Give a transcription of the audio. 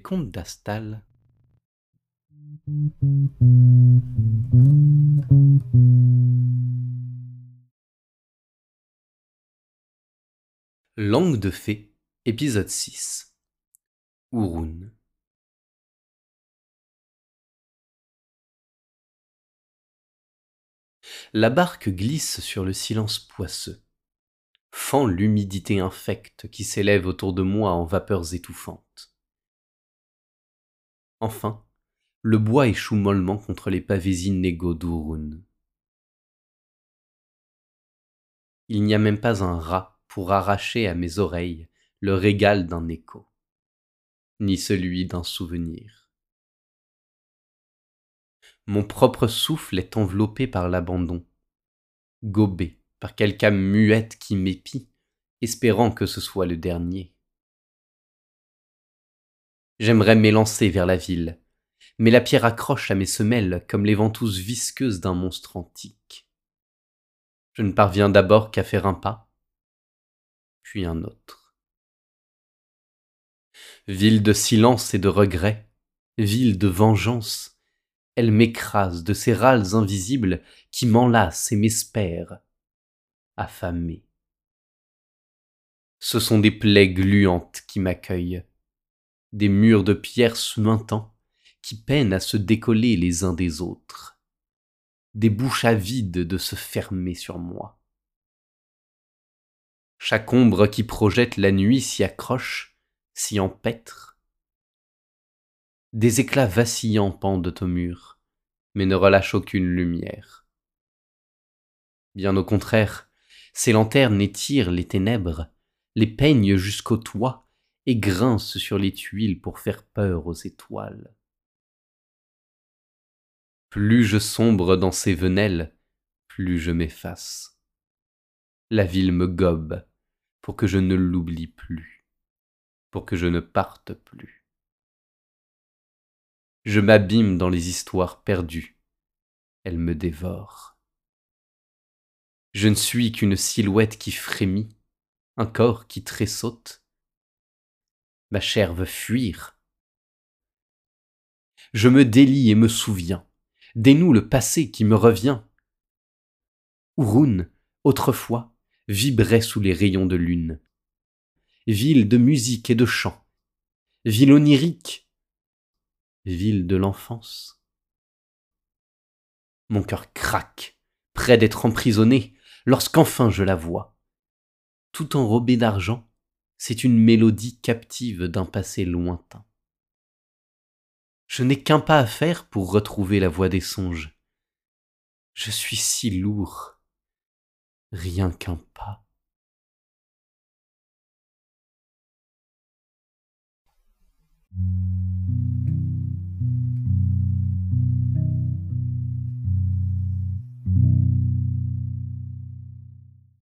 contes d'Astal. Langue de fée, épisode 6 Ouroun La barque glisse sur le silence poisseux, fend l'humidité infecte qui s'élève autour de moi en vapeurs étouffantes. Enfin, le bois échoue mollement contre les pavés inégaux d'Ouroun. Il n'y a même pas un rat pour arracher à mes oreilles le régal d'un écho, ni celui d'un souvenir. Mon propre souffle est enveloppé par l'abandon, gobé par quelque âme muette qui m'épie, espérant que ce soit le dernier. J'aimerais m'élancer vers la ville, mais la pierre accroche à mes semelles comme les ventouses visqueuses d'un monstre antique. Je ne parviens d'abord qu'à faire un pas, puis un autre. Ville de silence et de regret, ville de vengeance, elle m'écrase de ces râles invisibles qui m'enlacent et m'espèrent, affamés. Ce sont des plaies gluantes qui m'accueillent, des murs de pierre suintants qui peinent à se décoller les uns des autres, des bouches avides de se fermer sur moi. Chaque ombre qui projette la nuit s'y accroche, s'y empêtre. Des éclats vacillants pendent au mur, mais ne relâchent aucune lumière. Bien au contraire, ces lanternes étirent les ténèbres, les peignent jusqu'au toit et grincent sur les tuiles pour faire peur aux étoiles. Plus je sombre dans ces venelles, plus je m'efface. La ville me gobe pour que je ne l'oublie plus, pour que je ne parte plus. Je m'abîme dans les histoires perdues, elles me dévorent. Je ne suis qu'une silhouette qui frémit, un corps qui tressaute. Ma chair veut fuir. Je me délie et me souviens dénoue le passé qui me revient. Ouroun, autrefois, vibrait sous les rayons de lune. Ville de musique et de chant, ville onirique, ville de l'enfance. Mon cœur craque, près d'être emprisonné, lorsqu'enfin je la vois. Tout enrobée d'argent, c'est une mélodie captive d'un passé lointain. Je n'ai qu'un pas à faire pour retrouver la voie des songes. Je suis si lourd. Rien qu'un pas.